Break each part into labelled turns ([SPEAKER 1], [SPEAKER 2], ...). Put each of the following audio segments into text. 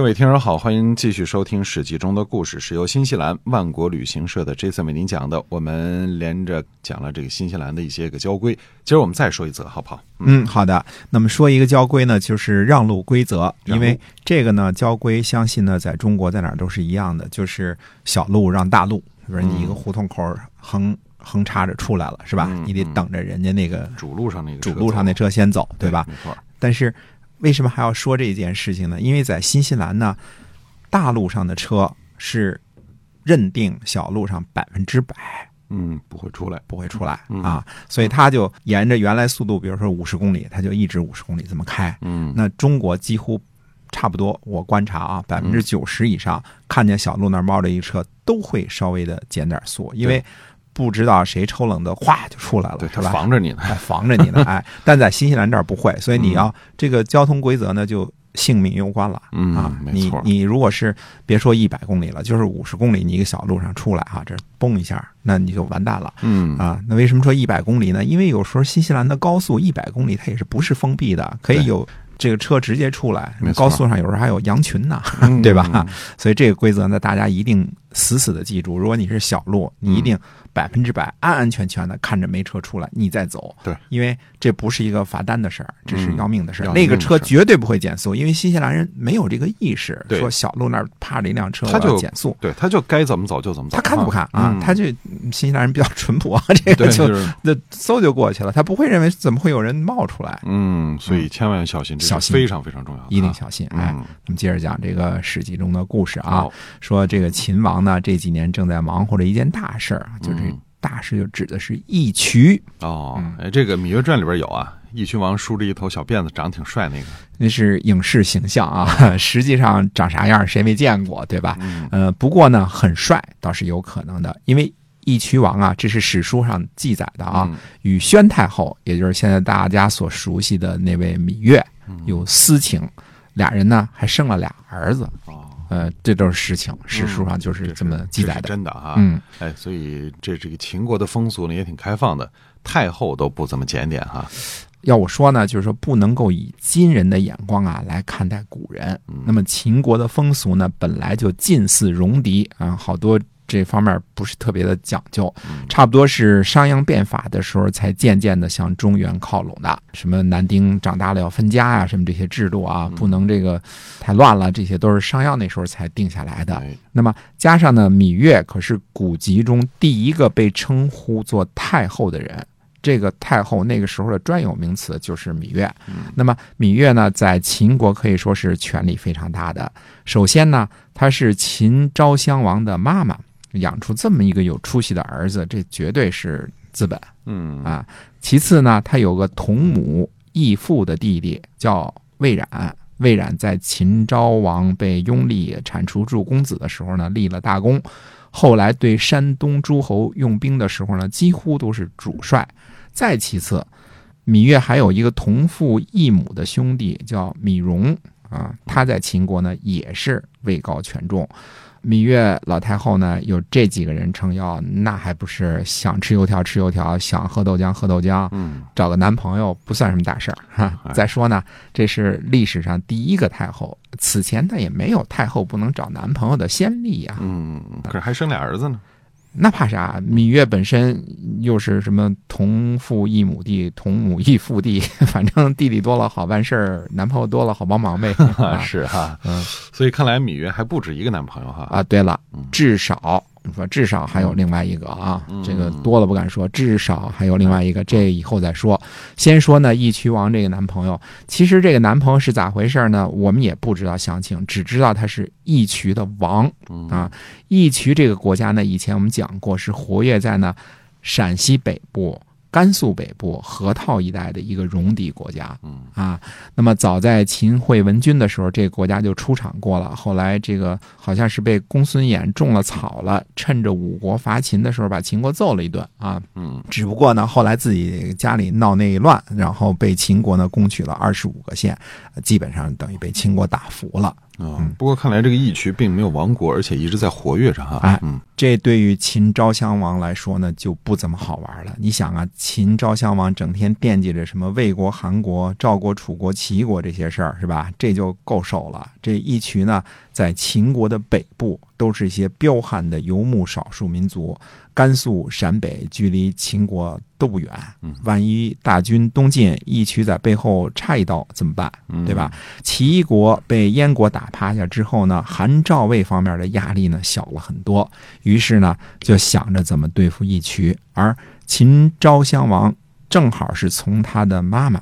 [SPEAKER 1] 各位听友好，欢迎继续收听《史记》中的故事，是由新西兰万国旅行社的 Jason 为您讲的。我们连着讲了这个新西兰的一些个交规，今儿我们再说一则，好不好？
[SPEAKER 2] 嗯，好的。那么说一个交规呢，就是让路规则，因为这个呢，交规相信呢，在中国在哪儿都是一样的，就是小路让大路，比如你一个胡同口横横插着出来了，是吧？你得等着人家那个
[SPEAKER 1] 主路上那个
[SPEAKER 2] 主路上那车先走，对吧？
[SPEAKER 1] 没错。
[SPEAKER 2] 但是为什么还要说这件事情呢？因为在新西兰呢，大路上的车是认定小路上百分之百
[SPEAKER 1] 嗯，不会出来。
[SPEAKER 2] 不会出来
[SPEAKER 1] 嗯
[SPEAKER 2] 啊，所以他就沿着原来速度，比如说五十公里，他就一直五十公里这么开。
[SPEAKER 1] 嗯，
[SPEAKER 2] 那中国几乎差不多，我观察啊，百分之九十以上看见小路那儿冒着一车，都会稍微的减点速，因为不知道谁抽冷的，哗就出来了，
[SPEAKER 1] 对，他
[SPEAKER 2] 是吧？
[SPEAKER 1] 防着你呢。
[SPEAKER 2] 哎，防着你呢，哎，但在新西兰这儿不会，所以你要这个交通规则呢，就性命攸关了。
[SPEAKER 1] 嗯
[SPEAKER 2] 啊，
[SPEAKER 1] 没错
[SPEAKER 2] 你你如果是别说一百公里了，就是五十公里，你一个小路上出来啊，这嘣一下，那你就完蛋了
[SPEAKER 1] 嗯
[SPEAKER 2] 啊。那为什么说一百公里呢？因为有时候新西兰的高速一百公里它也是不是封闭的，可以有这个车直接出来高速上有时候还有羊群呢，
[SPEAKER 1] 嗯
[SPEAKER 2] 对吧？所以这个规则呢，大家一定死死的记住。如果你是小路，你一定百分之百安安全全的看着没车出来，你再走。
[SPEAKER 1] 对，
[SPEAKER 2] 因为这不是一个罚单的事儿，这是
[SPEAKER 1] 嗯
[SPEAKER 2] 要命的事儿。
[SPEAKER 1] 要
[SPEAKER 2] 那个车绝对不会减速，因为新西兰人没有这个意识，说小路那儿趴着一辆车，
[SPEAKER 1] 他就
[SPEAKER 2] 减速。
[SPEAKER 1] 对，他就该怎么走就怎么走。
[SPEAKER 2] 他看都不看啊，
[SPEAKER 1] 嗯
[SPEAKER 2] 他就新西兰人比较淳朴啊，这个
[SPEAKER 1] 对，
[SPEAKER 2] 就
[SPEAKER 1] 就是
[SPEAKER 2] 那嗖就过去了，他不会认为怎么会有人冒出来，
[SPEAKER 1] 嗯，所以千万要小心，
[SPEAKER 2] 小心
[SPEAKER 1] 非常非常重要啊，
[SPEAKER 2] 一定小心。哎，
[SPEAKER 1] 嗯
[SPEAKER 2] 我们接着讲这个《史记》中的故事啊，说这个秦王呢这几年正在忙活着一件大事儿，就这
[SPEAKER 1] 嗯
[SPEAKER 2] 大师就指的是义渠，
[SPEAKER 1] 哦这个《芈月传》里边有啊，义渠王梳着一头小辫子，长得挺帅那个。
[SPEAKER 2] 那是影视形象啊，实际上长啥样谁没见过，对吧？
[SPEAKER 1] 嗯。
[SPEAKER 2] 呃，不过呢，很帅倒是有可能的，因为义渠王啊，这是史书上记载的啊，
[SPEAKER 1] 嗯。
[SPEAKER 2] 与宣太后，也就是现在大家所熟悉的那位芈月有私情，俩人呢还生了俩儿子，
[SPEAKER 1] 哦，
[SPEAKER 2] 呃，这都是实情，史书上就是这么记载的。
[SPEAKER 1] 真的啊。
[SPEAKER 2] 嗯，
[SPEAKER 1] 哎，所以这这个秦国的风俗呢也挺开放的，太后都不怎么检点哈。
[SPEAKER 2] 要我说呢，就是说不能够以今人的眼光啊来看待古人。那么秦国的风俗呢，本来就近似戎狄啊，好多这方面不是特别的讲究，差不多是商鞅变法的时候才渐渐的向中原靠拢的。什么男丁长大了要分家呀、什么这些制度啊，不能这个太乱了，这些都是商鞅那时候才定下来的。
[SPEAKER 1] 哎，
[SPEAKER 2] 那么加上呢，芈月可是古籍中第一个被称呼做太后的人。这个太后那个时候的专有名词就是芈月。那么芈月呢，在秦国可以说是权力非常大的。首先呢，她是秦昭襄王的妈妈，养出这么一个有出息的儿子，这绝对是资本。
[SPEAKER 1] 嗯
[SPEAKER 2] 啊。其次呢，他有个同母异父的弟弟叫魏冉。魏冉在秦昭王被拥立铲除诸公子的时候呢，立了大功。后来对山东诸侯用兵的时候呢，几乎都是主帅。再其次，芈月还有一个同父异母的兄弟叫芈戎啊，他在秦国呢也是位高权重。芈月老太后呢有这几个人撑腰，那还不是想吃油条吃油条，想喝豆浆喝豆浆，
[SPEAKER 1] 嗯，
[SPEAKER 2] 找个男朋友不算什么大事儿哈。
[SPEAKER 1] 哎
[SPEAKER 2] 再说呢，这是历史上第一个太后，此前她也没有太后不能找男朋友的先例呀、
[SPEAKER 1] 嗯，可是还生俩儿子呢。
[SPEAKER 2] 那怕啥？芈月本身又是什么同父异母弟、同母异父弟，反正弟弟多了好办事儿，男朋友多了好帮忙呗。啊
[SPEAKER 1] 是哈，
[SPEAKER 2] 嗯
[SPEAKER 1] 所以看来芈月还不止一个男朋友哈。
[SPEAKER 2] 啊，对了
[SPEAKER 1] 嗯，
[SPEAKER 2] 至少你说至少还有另外一个啊，
[SPEAKER 1] 嗯
[SPEAKER 2] 这个多了不敢说，至少还有另外一个，这以后再说。先说呢，义渠王这个男朋友，其实这个男朋友是咋回事呢？我们也不知道详情，只知道他是义渠的王
[SPEAKER 1] 嗯
[SPEAKER 2] 啊。义渠这个国家呢，以前我们讲过，是活跃在呢陕西北部。甘肃北部河套一带的一个戎狄国家，
[SPEAKER 1] 嗯
[SPEAKER 2] 啊，那么早在秦惠文君的时候，这个国家就出场过了。后来这个好像是被公孙衍种了草了，趁着五国伐秦的时候，把秦国揍了一顿啊。
[SPEAKER 1] 嗯
[SPEAKER 2] 只不过呢，后来自己家里闹内乱，然后被秦国呢攻取了二十五个县，呃基本上等于被秦国打服了
[SPEAKER 1] 嗯，不过看来这个义渠并没有亡国，而且一直在活跃着哈。
[SPEAKER 2] 哎
[SPEAKER 1] 嗯
[SPEAKER 2] 这对于秦昭襄王来说呢，就不怎么好玩了。你想啊，秦昭襄王整天惦记着什么魏国、韩国、赵国、楚国、齐国这些事儿，是吧？这就够受了。这义渠呢，在秦国的北部，都是一些彪悍的游牧少数民族。甘肃、陕北距离秦国都不远
[SPEAKER 1] 嗯，
[SPEAKER 2] 万一大军东进，义渠在背后插一刀怎么办？
[SPEAKER 1] 嗯，
[SPEAKER 2] 对吧？齐国被燕国打趴下之后呢，韩赵魏方面的压力呢小了很多，于是呢就想着怎么对付义渠，而秦昭襄王正好是从他的妈妈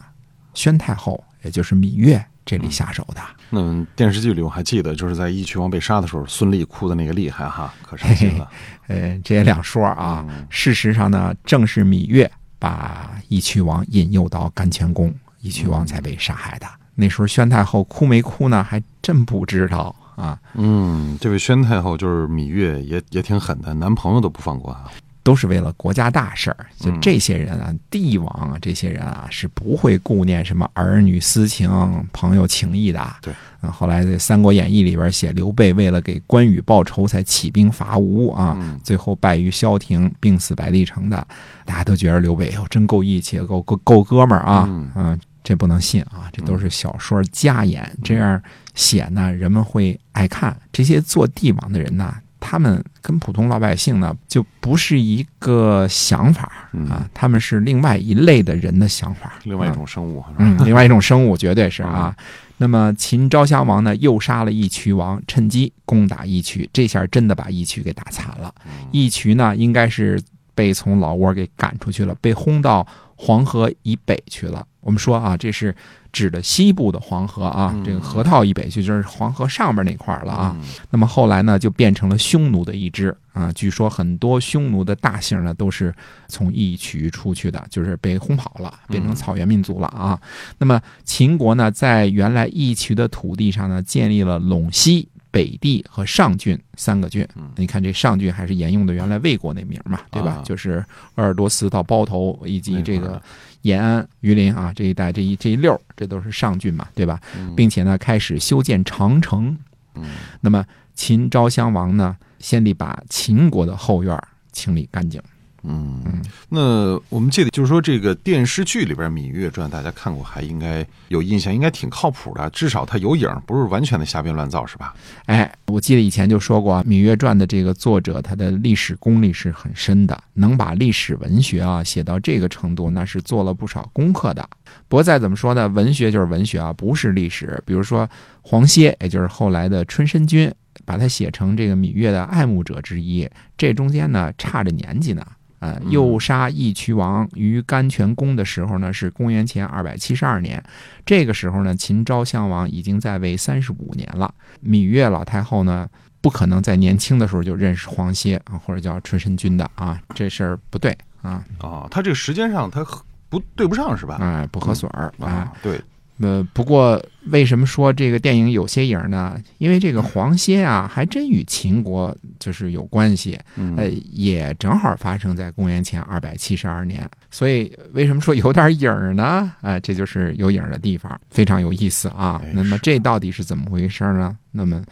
[SPEAKER 2] 宣太后，也就是芈月这里下手的。
[SPEAKER 1] 那电视剧里我还记得，就是在义渠王被杀的时候，孙俪哭的那个厉害哈，可伤心了。
[SPEAKER 2] 呃，这也两说啊。
[SPEAKER 1] 嗯
[SPEAKER 2] 事实上呢，正是芈月把义渠王引诱到甘泉宫，义渠王才被杀害的。那时候宣太后哭没哭呢，还真不知道啊。
[SPEAKER 1] 嗯，这位宣太后就是芈月也，也挺狠的，男朋友都不放过啊。
[SPEAKER 2] 都是为了国家大事儿。就
[SPEAKER 1] 嗯
[SPEAKER 2] 这些人啊，帝王啊，这些人啊，是不会顾念什么儿女私情、朋友情谊的。
[SPEAKER 1] 对
[SPEAKER 2] 啊，后来在《三国演义》里边写刘备为了给关羽报仇，才起兵伐吴啊，
[SPEAKER 1] 嗯
[SPEAKER 2] 最后败于萧亭，病死白帝城的。大家都觉得刘备哟真够义气，够够够哥们儿啊。
[SPEAKER 1] 嗯
[SPEAKER 2] 这不能信啊，这都是小说加演，这样写呢，人们会爱看。这些做帝王的人呢，他们跟普通老百姓呢，就不是一个想法
[SPEAKER 1] 嗯
[SPEAKER 2] 啊，他们是另外一类的人的想法，
[SPEAKER 1] 另外一
[SPEAKER 2] 啊
[SPEAKER 1] 种生物，
[SPEAKER 2] 嗯，另外一种生物，绝对是啊。那么秦昭襄王呢，又杀了义渠王，趁机攻打义渠，这下真的把义渠给打残了。义渠呢，应该是被从老窝给赶出去了，被轰到黄河以北去了。我们说啊，这是指的西部的黄河啊，
[SPEAKER 1] 嗯
[SPEAKER 2] 这个河套以北去就是黄河上边那块儿了啊。
[SPEAKER 1] 嗯
[SPEAKER 2] 那么后来呢，就变成了匈奴的一支啊。据说很多匈奴的大姓呢，都是从义渠出去的，就是被轰跑了，变成草原民族了啊。那么秦国呢，在原来义渠的土地上呢，建立了陇西、北地和上郡三个郡
[SPEAKER 1] 嗯。
[SPEAKER 2] 你看这上郡还是沿用的原来魏国那名嘛，对吧
[SPEAKER 1] 啊？
[SPEAKER 2] 就是鄂尔多斯到包头以及这个延安、榆林啊这一带这一这一溜，这都是上郡嘛，对吧？
[SPEAKER 1] 嗯
[SPEAKER 2] 并且呢，开始修建长城。
[SPEAKER 1] 嗯
[SPEAKER 2] 那么秦昭襄王呢，先得把秦国的后院清理干净。
[SPEAKER 1] 嗯，那我们记得就是说，这个电视剧里边《芈月传》，大家看过还应该有印象，应该挺靠谱的，至少它有影，不是完全的瞎编乱造，是吧？
[SPEAKER 2] 哎，我记得以前就说过，《芈月传》的这个作者，他的历史功力是很深的，能把历史文学啊写到这个程度，那是做了不少功课的。不过再怎么说呢，文学就是文学啊，不是历史。比如说黄歇，也就是后来的春申君，把他写成这个芈月的爱慕者之一，这中间呢差着年纪呢。呃，
[SPEAKER 1] 嗯
[SPEAKER 2] 诱杀义渠王于甘泉宫的时候呢，是公元前二百七十二年。这个时候呢，秦昭襄王已经在位三十五年了。芈月老太后呢，不可能在年轻的时候就认识黄歇啊，或者叫春申君的啊，这事儿不对啊，
[SPEAKER 1] 啊，他这个时间上他不对不上，是吧？
[SPEAKER 2] 哎，不合水儿啊。
[SPEAKER 1] 啊，对，
[SPEAKER 2] 呃，不过为什么说这个电影有些影儿呢？因为这个黄歇啊，还真与秦国就是有关系，
[SPEAKER 1] 嗯
[SPEAKER 2] 呃，也正好发生在公元前二百七十二年。所以为什么说有点影儿呢？哎、这就是有影儿的地方，非常有意思啊
[SPEAKER 1] 哎。
[SPEAKER 2] 那么这到底是怎么回事呢？那么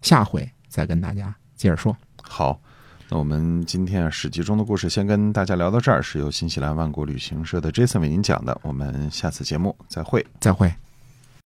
[SPEAKER 2] 下回再跟大家接着说。
[SPEAKER 1] 好。那我们今天啊，史记中的故事先跟大家聊到这儿，是由新西兰万国旅行社的 Jason 为您讲的。我们下次节目再会。
[SPEAKER 2] 再会。